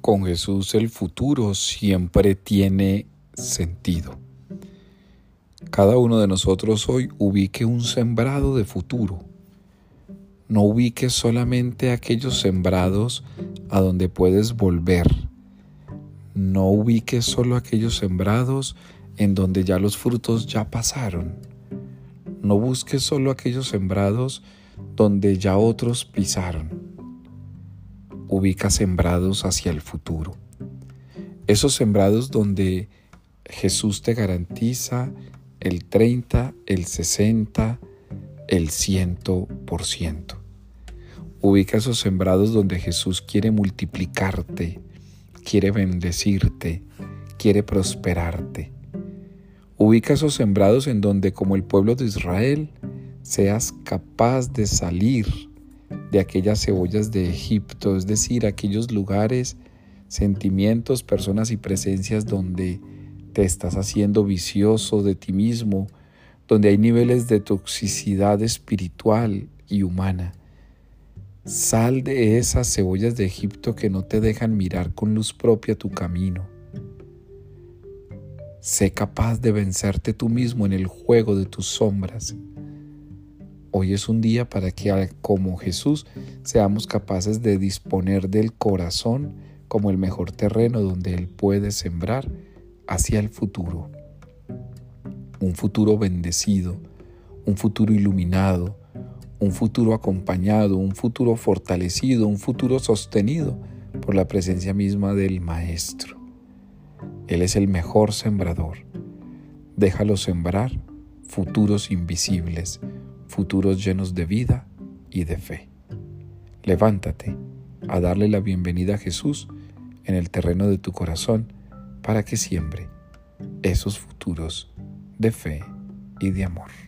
Con Jesús el futuro siempre tiene sentido. Cada uno de nosotros hoy ubique un sembrado de futuro. No ubique solamente aquellos sembrados a donde puedes volver. No ubique solo aquellos sembrados en donde ya los frutos ya pasaron. No busques solo aquellos sembrados donde ya otros pisaron ubica sembrados hacia el futuro. Esos sembrados donde Jesús te garantiza el 30, el 60, el 100%. Ubica esos sembrados donde Jesús quiere multiplicarte, quiere bendecirte, quiere prosperarte. Ubica esos sembrados en donde como el pueblo de Israel seas capaz de salir de aquellas cebollas de Egipto, es decir, aquellos lugares, sentimientos, personas y presencias donde te estás haciendo vicioso de ti mismo, donde hay niveles de toxicidad espiritual y humana. Sal de esas cebollas de Egipto que no te dejan mirar con luz propia tu camino. Sé capaz de vencerte tú mismo en el juego de tus sombras Hoy es un día para que como Jesús seamos capaces de disponer del corazón como el mejor terreno donde Él puede sembrar hacia el futuro. Un futuro bendecido, un futuro iluminado, un futuro acompañado, un futuro fortalecido, un futuro sostenido por la presencia misma del Maestro. Él es el mejor sembrador. Déjalo sembrar futuros invisibles futuros llenos de vida y de fe. Levántate a darle la bienvenida a Jesús en el terreno de tu corazón para que siembre esos futuros de fe y de amor.